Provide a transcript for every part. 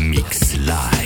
Mix Live.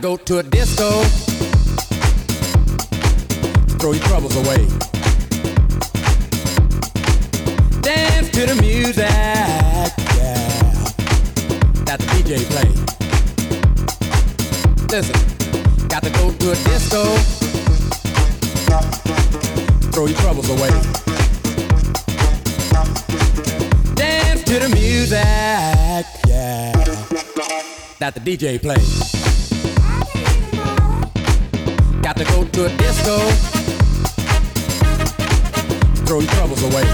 Go to a disco. Throw your troubles away. Dance to the music. Yeah. That the DJ play. Listen. Got to go to a disco. Throw your troubles away. Dance to the music. Yeah. That the DJ play. To go to a disco. Throw your troubles away.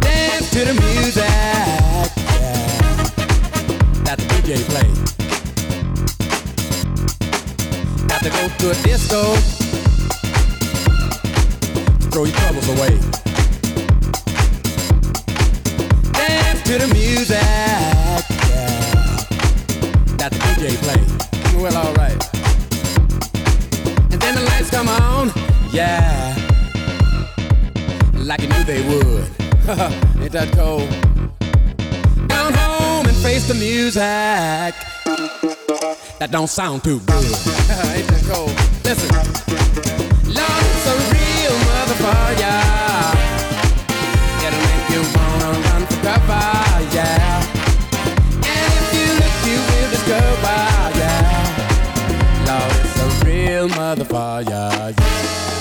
Dance to the music. Yeah. That the DJ play. Got to go to a disco. Throw your troubles away. Dance to the music. Yeah. That the DJ play. Well, alright. And then the lights come on. Yeah. Like you knew they would. Ain't that cold? Down home and face the music. That don't sound too good. Ain't that cold? Listen. It's a real motherfucker. Real fire. yeah.